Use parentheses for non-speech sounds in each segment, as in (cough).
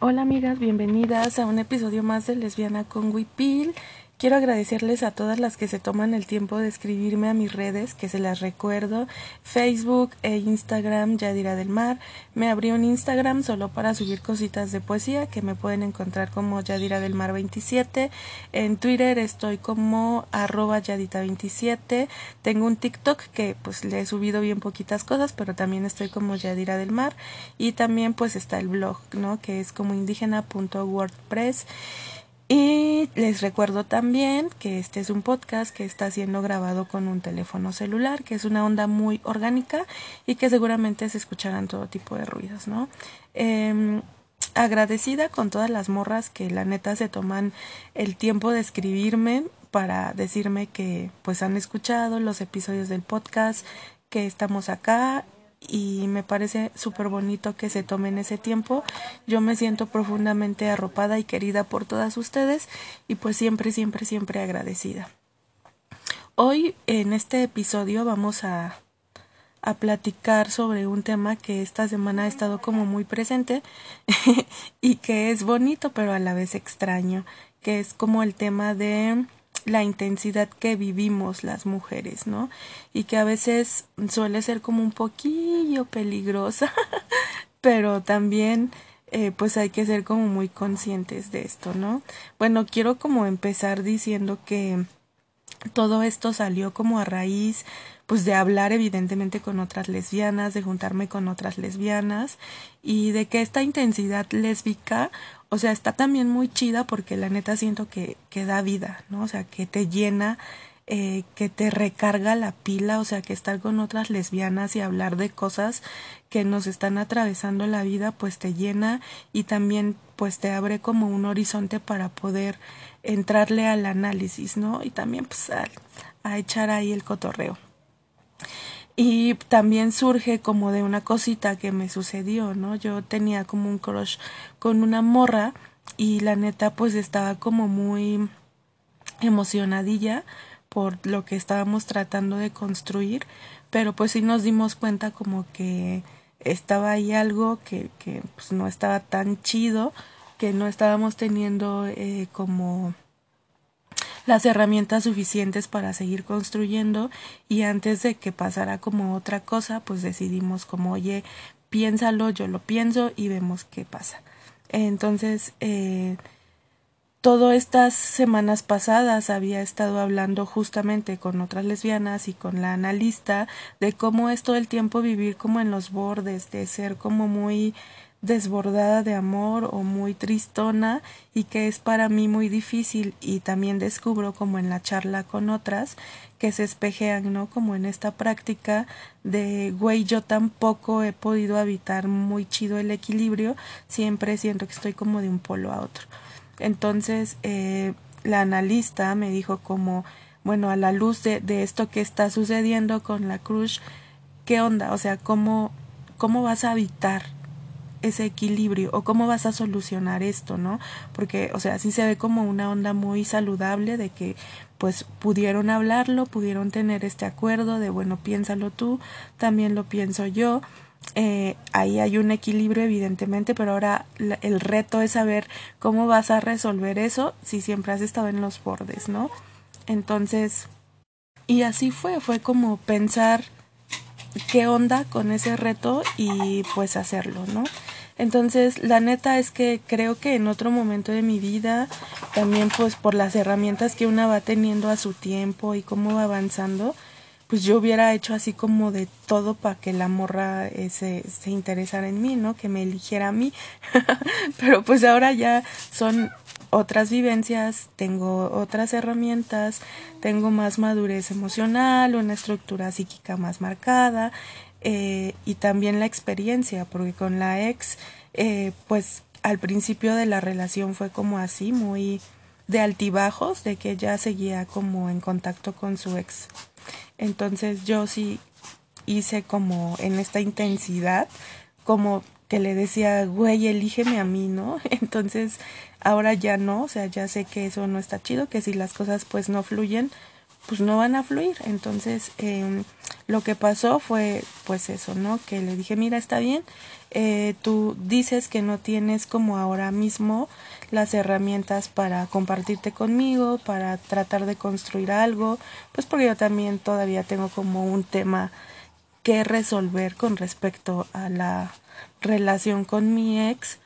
Hola amigas, bienvenidas a un episodio más de Lesbiana con Wipil. Quiero agradecerles a todas las que se toman el tiempo de escribirme a mis redes, que se las recuerdo, Facebook e Instagram Yadira del Mar. Me abrí un Instagram solo para subir cositas de poesía, que me pueden encontrar como Yadira del Mar 27. En Twitter estoy como arroba Yadita 27. Tengo un TikTok que pues le he subido bien poquitas cosas, pero también estoy como Yadira del Mar. Y también pues está el blog, ¿no? Que es como indígena.wordpress. Y les recuerdo también que este es un podcast que está siendo grabado con un teléfono celular, que es una onda muy orgánica y que seguramente se escucharán todo tipo de ruidos, ¿no? Eh, agradecida con todas las morras que la neta se toman el tiempo de escribirme para decirme que pues han escuchado los episodios del podcast, que estamos acá y me parece súper bonito que se tomen ese tiempo. Yo me siento profundamente arropada y querida por todas ustedes y pues siempre, siempre, siempre agradecida. Hoy en este episodio vamos a, a platicar sobre un tema que esta semana ha estado como muy presente (laughs) y que es bonito pero a la vez extraño, que es como el tema de la intensidad que vivimos las mujeres, ¿no? Y que a veces suele ser como un poquillo peligrosa, (laughs) pero también eh, pues hay que ser como muy conscientes de esto, ¿no? Bueno, quiero como empezar diciendo que todo esto salió como a raíz pues de hablar evidentemente con otras lesbianas, de juntarme con otras lesbianas y de que esta intensidad lésbica o sea, está también muy chida porque la neta siento que, que da vida, ¿no? O sea, que te llena, eh, que te recarga la pila, o sea, que estar con otras lesbianas y hablar de cosas que nos están atravesando la vida, pues te llena y también pues te abre como un horizonte para poder entrarle al análisis, ¿no? Y también pues a, echar ahí el cotorreo y también surge como de una cosita que me sucedió, ¿no? Yo tenía como un crush con una morra y la neta pues estaba como muy emocionadilla por lo que estábamos tratando de construir, pero pues sí nos dimos cuenta como que estaba ahí algo que, que pues no estaba tan chido, que no estábamos teniendo eh, como las herramientas suficientes para seguir construyendo y antes de que pasara como otra cosa, pues decidimos como, oye, piénsalo, yo lo pienso y vemos qué pasa. Entonces, eh, todas estas semanas pasadas había estado hablando justamente con otras lesbianas y con la analista de cómo es todo el tiempo vivir como en los bordes, de ser como muy desbordada de amor o muy tristona y que es para mí muy difícil y también descubro como en la charla con otras que se espejean, ¿no? Como en esta práctica de, güey, yo tampoco he podido habitar muy chido el equilibrio, siempre siento que estoy como de un polo a otro. Entonces, eh, la analista me dijo como, bueno, a la luz de, de esto que está sucediendo con la cruz, ¿qué onda? O sea, ¿cómo, cómo vas a habitar ese equilibrio o cómo vas a solucionar esto, ¿no? Porque, o sea, sí se ve como una onda muy saludable de que pues pudieron hablarlo, pudieron tener este acuerdo de, bueno, piénsalo tú, también lo pienso yo. Eh, ahí hay un equilibrio evidentemente, pero ahora el reto es saber cómo vas a resolver eso si siempre has estado en los bordes, ¿no? Entonces, y así fue, fue como pensar qué onda con ese reto y pues hacerlo, ¿no? Entonces, la neta es que creo que en otro momento de mi vida, también pues por las herramientas que una va teniendo a su tiempo y cómo va avanzando, pues yo hubiera hecho así como de todo para que la morra eh, se, se interesara en mí, ¿no? Que me eligiera a mí. (laughs) Pero pues ahora ya son otras vivencias, tengo otras herramientas, tengo más madurez emocional, una estructura psíquica más marcada eh, y también la experiencia, porque con la ex, eh, pues al principio de la relación fue como así, muy de altibajos, de que ella seguía como en contacto con su ex. Entonces yo sí hice como en esta intensidad, como que le decía, güey, elígeme a mí, ¿no? (laughs) Entonces, ahora ya no, o sea, ya sé que eso no está chido, que si las cosas pues no fluyen, pues no van a fluir. Entonces, eh, lo que pasó fue pues eso, ¿no? Que le dije, mira, está bien, eh, tú dices que no tienes como ahora mismo las herramientas para compartirte conmigo, para tratar de construir algo, pues porque yo también todavía tengo como un tema que resolver con respecto a la relación con mi ex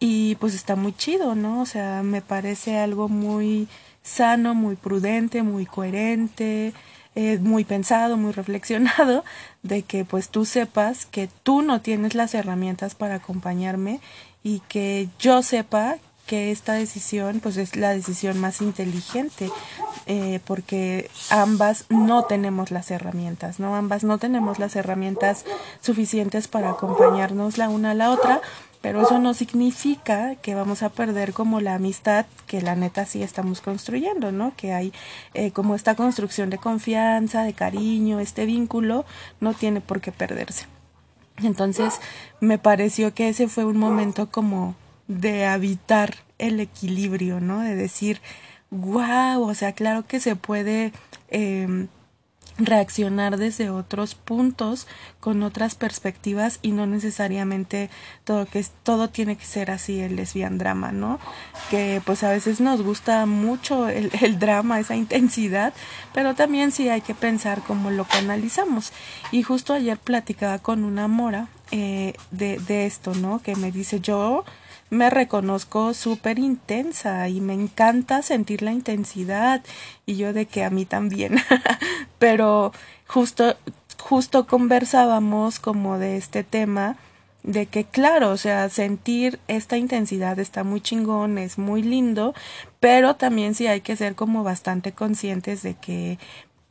y pues está muy chido, ¿no? O sea, me parece algo muy sano, muy prudente, muy coherente, eh, muy pensado, muy reflexionado, de que pues tú sepas que tú no tienes las herramientas para acompañarme y que yo sepa que esta decisión pues es la decisión más inteligente eh, porque ambas no tenemos las herramientas no ambas no tenemos las herramientas suficientes para acompañarnos la una a la otra pero eso no significa que vamos a perder como la amistad que la neta sí estamos construyendo, ¿no? Que hay eh, como esta construcción de confianza, de cariño, este vínculo no tiene por qué perderse. Entonces me pareció que ese fue un momento como de habitar el equilibrio, ¿no? De decir, wow, o sea, claro que se puede eh, reaccionar desde otros puntos con otras perspectivas y no necesariamente todo que todo tiene que ser así el lesbian drama no que pues a veces nos gusta mucho el, (laughs) el drama esa intensidad pero también sí hay que pensar cómo lo canalizamos. Y justo ayer platicaba con una mora eh, de, de esto no que me dice yo me reconozco súper intensa y me encanta sentir la intensidad y yo de que a mí también. (laughs) Pero justo, justo conversábamos como de este tema de que claro, o sea, sentir esta intensidad está muy chingón, es muy lindo, pero también sí hay que ser como bastante conscientes de que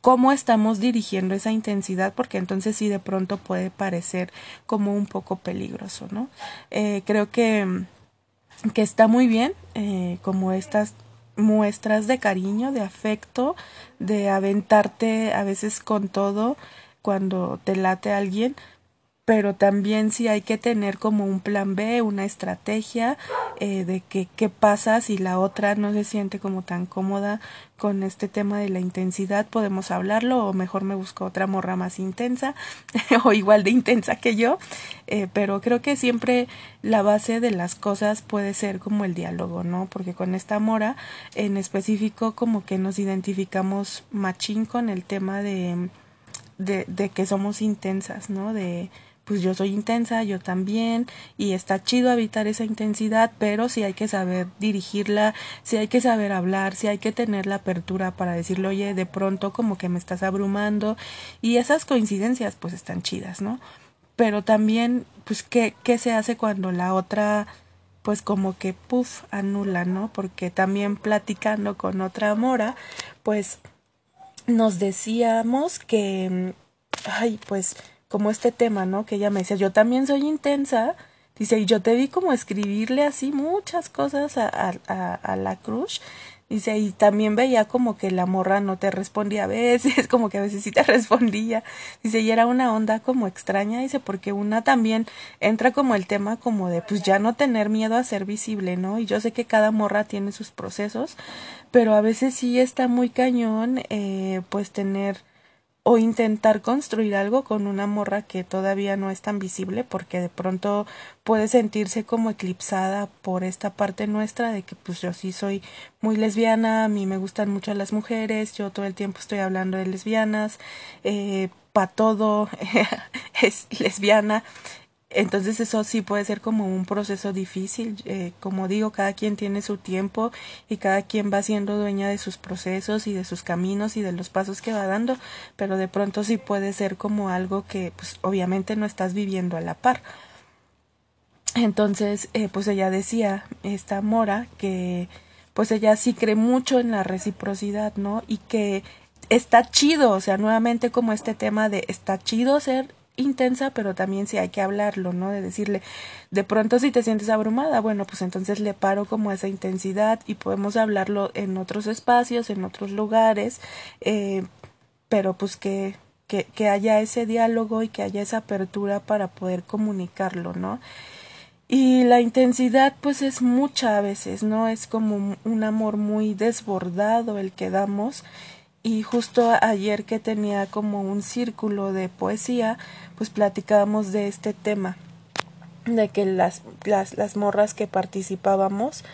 cómo estamos dirigiendo esa intensidad, porque entonces sí de pronto puede parecer como un poco peligroso, ¿no? Eh, creo que que está muy bien, eh, como estas muestras de cariño, de afecto, de aventarte a veces con todo cuando te late alguien, pero también sí hay que tener como un plan B, una estrategia eh, de que qué pasa si la otra no se siente como tan cómoda con este tema de la intensidad, podemos hablarlo o mejor me busco otra morra más intensa (laughs) o igual de intensa que yo, eh, pero creo que siempre la base de las cosas puede ser como el diálogo, ¿no? Porque con esta mora en específico como que nos identificamos machín con el tema de, de, de que somos intensas, ¿no? De pues yo soy intensa, yo también, y está chido habitar esa intensidad, pero sí hay que saber dirigirla, sí hay que saber hablar, sí hay que tener la apertura para decirle, oye, de pronto como que me estás abrumando, y esas coincidencias pues están chidas, ¿no? Pero también, pues, ¿qué, qué se hace cuando la otra pues como que puff anula, ¿no? Porque también platicando con otra mora, pues nos decíamos que, ay, pues como este tema, ¿no? Que ella me decía, yo también soy intensa, dice, y yo te vi como escribirle así muchas cosas a, a, a la crush, dice, y también veía como que la morra no te respondía a veces, (laughs) como que a veces sí te (laughs) respondía, dice, y era una onda como extraña, dice, porque una también entra como el tema como de, pues ya no tener miedo a ser visible, ¿no? Y yo sé que cada morra tiene sus procesos, pero a veces sí está muy cañón, eh, pues tener o intentar construir algo con una morra que todavía no es tan visible porque de pronto puede sentirse como eclipsada por esta parte nuestra de que pues yo sí soy muy lesbiana, a mí me gustan mucho las mujeres, yo todo el tiempo estoy hablando de lesbianas, eh, para todo (laughs) es lesbiana entonces eso sí puede ser como un proceso difícil. Eh, como digo, cada quien tiene su tiempo y cada quien va siendo dueña de sus procesos y de sus caminos y de los pasos que va dando, pero de pronto sí puede ser como algo que pues obviamente no estás viviendo a la par. Entonces, eh, pues ella decía, esta Mora, que pues ella sí cree mucho en la reciprocidad, ¿no? Y que está chido, o sea, nuevamente como este tema de está chido ser intensa, pero también sí hay que hablarlo, ¿no? De decirle, de pronto si te sientes abrumada, bueno, pues entonces le paro como esa intensidad y podemos hablarlo en otros espacios, en otros lugares, eh, pero pues que, que, que haya ese diálogo y que haya esa apertura para poder comunicarlo, ¿no? Y la intensidad pues es mucha a veces, ¿no? Es como un amor muy desbordado el que damos y justo ayer que tenía como un círculo de poesía, pues platicábamos de este tema, de que las, las, las morras que participábamos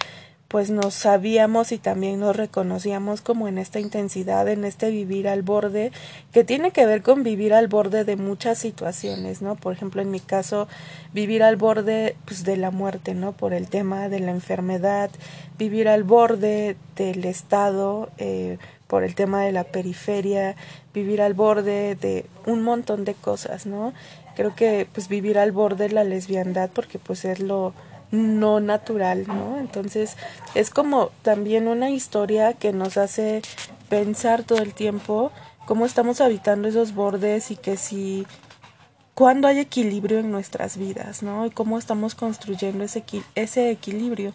pues nos sabíamos y también nos reconocíamos como en esta intensidad, en este vivir al borde, que tiene que ver con vivir al borde de muchas situaciones, ¿no? Por ejemplo, en mi caso, vivir al borde pues, de la muerte, ¿no? Por el tema de la enfermedad, vivir al borde del Estado, eh, por el tema de la periferia, vivir al borde de un montón de cosas, ¿no? Creo que pues vivir al borde de la lesbiandad, porque pues es lo no natural, ¿no? Entonces es como también una historia que nos hace pensar todo el tiempo cómo estamos habitando esos bordes y que si cuando hay equilibrio en nuestras vidas, ¿no? Y cómo estamos construyendo ese, ese equilibrio.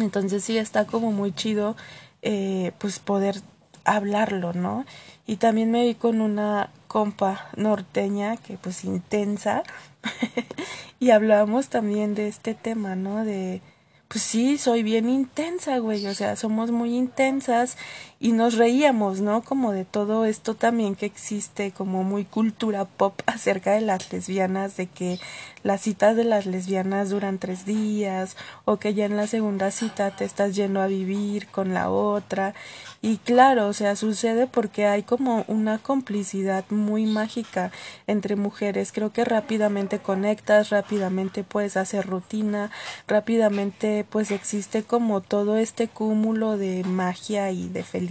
Entonces sí está como muy chido eh, pues poder hablarlo, ¿no? Y también me vi con una compa norteña que pues intensa (laughs) y hablábamos también de este tema, ¿no? De, pues sí, soy bien intensa, güey, o sea, somos muy intensas y nos reíamos, ¿no? Como de todo esto también que existe, como muy cultura pop (laughs) acerca de las lesbianas, de que las citas de las lesbianas duran tres días o que ya en la segunda cita te estás yendo a vivir con la otra y claro, o sea, sucede porque hay como una complicidad muy mágica entre mujeres. Creo que rápidamente conectas, rápidamente puedes hacer rutina, rápidamente pues existe como todo este cúmulo de magia y de felicidad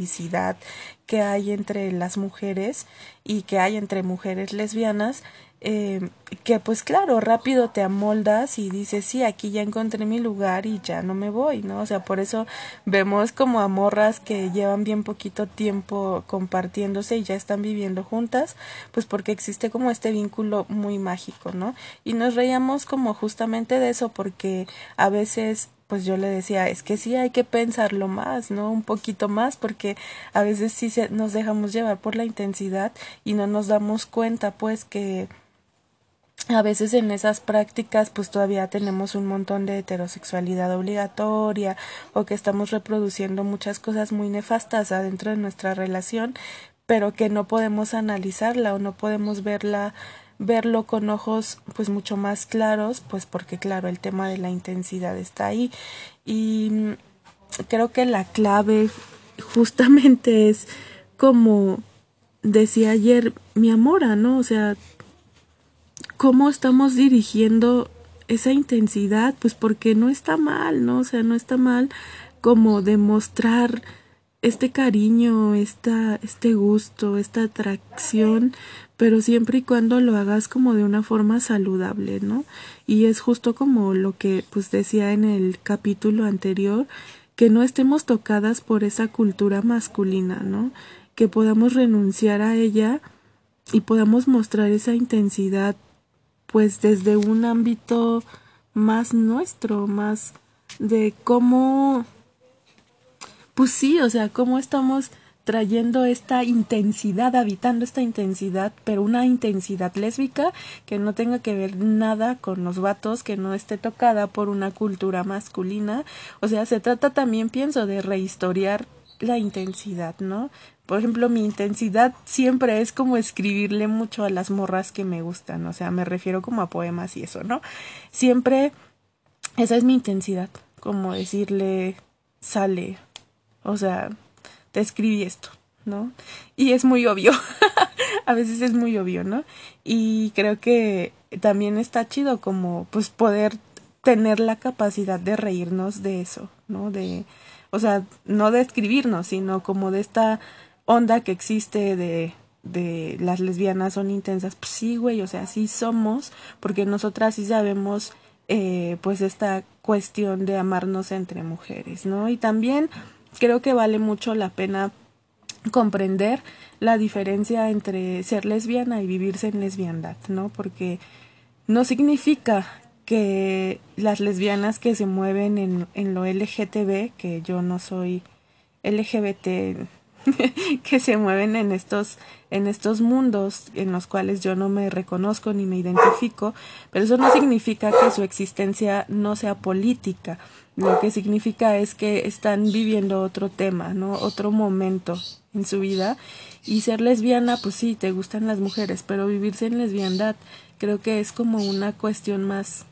que hay entre las mujeres y que hay entre mujeres lesbianas eh, que pues claro, rápido te amoldas y dices, sí, aquí ya encontré mi lugar y ya no me voy, ¿no? O sea, por eso vemos como a morras que llevan bien poquito tiempo compartiéndose y ya están viviendo juntas, pues porque existe como este vínculo muy mágico, ¿no? Y nos reíamos como justamente de eso porque a veces pues yo le decía, es que sí hay que pensarlo más, ¿no? Un poquito más, porque a veces sí se, nos dejamos llevar por la intensidad y no nos damos cuenta, pues, que a veces en esas prácticas pues todavía tenemos un montón de heterosexualidad obligatoria o que estamos reproduciendo muchas cosas muy nefastas adentro de nuestra relación pero que no podemos analizarla o no podemos verla verlo con ojos pues mucho más claros pues porque claro el tema de la intensidad está ahí. Y creo que la clave justamente (laughs) es como decía ayer mi amora no o sea cómo estamos dirigiendo esa intensidad, pues porque no está mal, ¿no? O sea, no está mal como demostrar este cariño, esta, este gusto, esta atracción, pero siempre y cuando lo hagas como de una forma saludable, ¿no? Y es justo como lo que pues decía en el capítulo anterior, que no estemos tocadas por esa cultura masculina, ¿no? Que podamos renunciar a ella y podamos mostrar esa intensidad pues desde un ámbito más nuestro, más de cómo, pues sí, o sea, cómo estamos trayendo esta intensidad, habitando esta intensidad, pero una intensidad lésbica que no tenga que ver nada con los vatos, que no esté tocada por una cultura masculina. O sea, se trata también, pienso, de rehistoriar la intensidad, ¿no? Por ejemplo, mi intensidad siempre es como escribirle mucho a las morras que me gustan, o sea, me refiero como a poemas y eso, ¿no? Siempre esa es mi intensidad, como decirle, sale, o sea, te escribí esto, ¿no? Y es muy obvio, (laughs) a veces es muy obvio, ¿no? Y creo que también está chido como pues poder tener la capacidad de reírnos de eso, ¿no? De, o sea, no de escribirnos, sino como de esta onda que existe de, de las lesbianas son intensas. Pues sí, güey, o sea, sí somos, porque nosotras sí sabemos, eh, pues, esta cuestión de amarnos entre mujeres, ¿no? Y también creo que vale mucho la pena comprender la diferencia entre ser lesbiana y vivirse en lesbiandad, ¿no? Porque no significa que las lesbianas que se mueven en, en lo LGTB, que yo no soy LGBT (laughs) que se mueven en estos en estos mundos en los cuales yo no me reconozco ni me identifico, pero eso no significa que su existencia no sea política. Lo que significa es que están viviendo otro tema, ¿no? Otro momento en su vida y ser lesbiana, pues sí, te gustan las mujeres, pero vivirse en lesbiandad creo que es como una cuestión más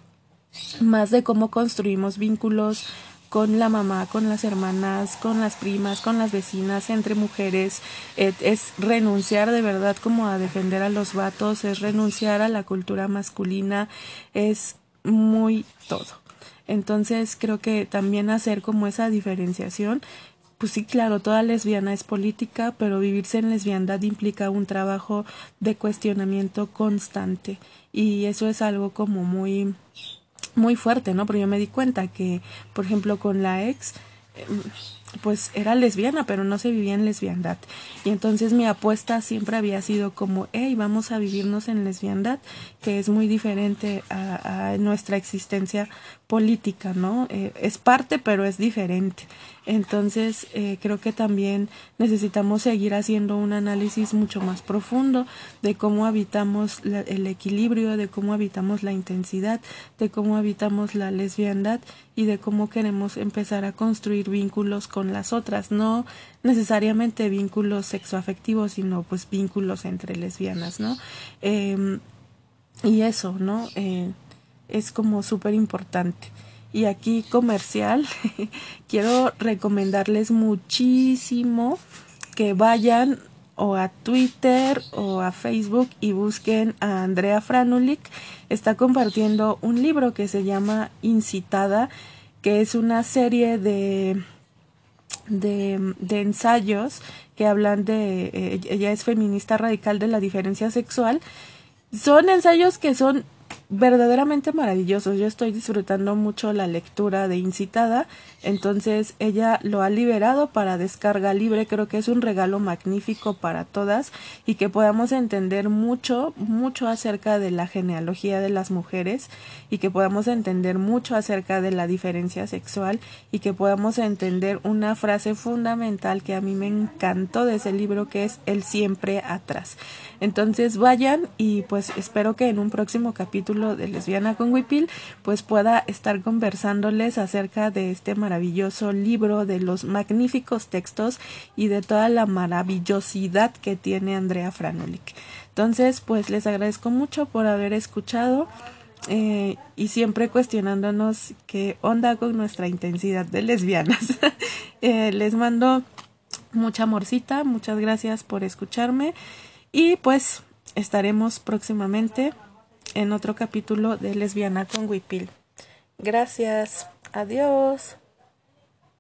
más de cómo construimos vínculos con la mamá, con las hermanas, con las primas, con las vecinas, entre mujeres, es renunciar de verdad como a defender a los vatos, es renunciar a la cultura masculina, es muy todo. Entonces creo que también hacer como esa diferenciación pues sí, claro, toda lesbiana es política, pero vivirse en lesbiandad implica un trabajo de cuestionamiento constante y eso es algo como muy muy fuerte, ¿no? Pero yo me di cuenta que, por ejemplo, con la ex, pues era lesbiana, pero no se vivía en lesbiandad. Y entonces mi apuesta siempre había sido como, hey, vamos a vivirnos en lesbiandad, que es muy diferente a, nuestra existencia política, ¿no? Eh, es parte, pero es diferente. Entonces, eh, creo que también necesitamos seguir haciendo un análisis mucho más profundo de cómo habitamos el equilibrio, de cómo habitamos la intensidad, de cómo habitamos la lesbiandad y de cómo queremos empezar a construir vínculos con las otras, no necesariamente vínculos sexoafectivos, sino pues vínculos entre lesbianas, ¿no? Em, y eso, ¿no? Eh, es como súper importante. Y aquí comercial, (laughs) quiero recomendarles muchísimo que vayan o a Twitter o a Facebook y busquen a Andrea Franulik. Está compartiendo un libro que se llama Incitada, que es una serie de, de, ensayos que hablan de, eh, ella es feminista radical de la diferencia sexual. Son ensayos que son verdaderamente maravillosos. Yo estoy disfrutando mucho la lectura de Incitada, entonces ella lo ha liberado para descarga libre. Creo que es un regalo magnífico para todas y que podamos entender mucho, mucho acerca de la genealogía de las mujeres y que podamos entender mucho acerca de la diferencia sexual y que podamos entender una frase fundamental que a mí me encantó de ese libro que es el siempre atrás. Entonces vayan y pues espero que en un próximo capítulo de Lesbiana con Wipil pues pueda estar conversándoles acerca de este maravilloso libro, de los magníficos textos y de toda la maravillosidad que tiene Andrea Franulik. Entonces pues les agradezco mucho por haber escuchado. Eh, y siempre cuestionándonos qué onda con nuestra intensidad de lesbianas. (laughs) Eh, les mando mucha amorcita, muchas gracias por escucharme y pues estaremos próximamente en otro capítulo de Lesbiana con Wipil. Gracias. Adiós.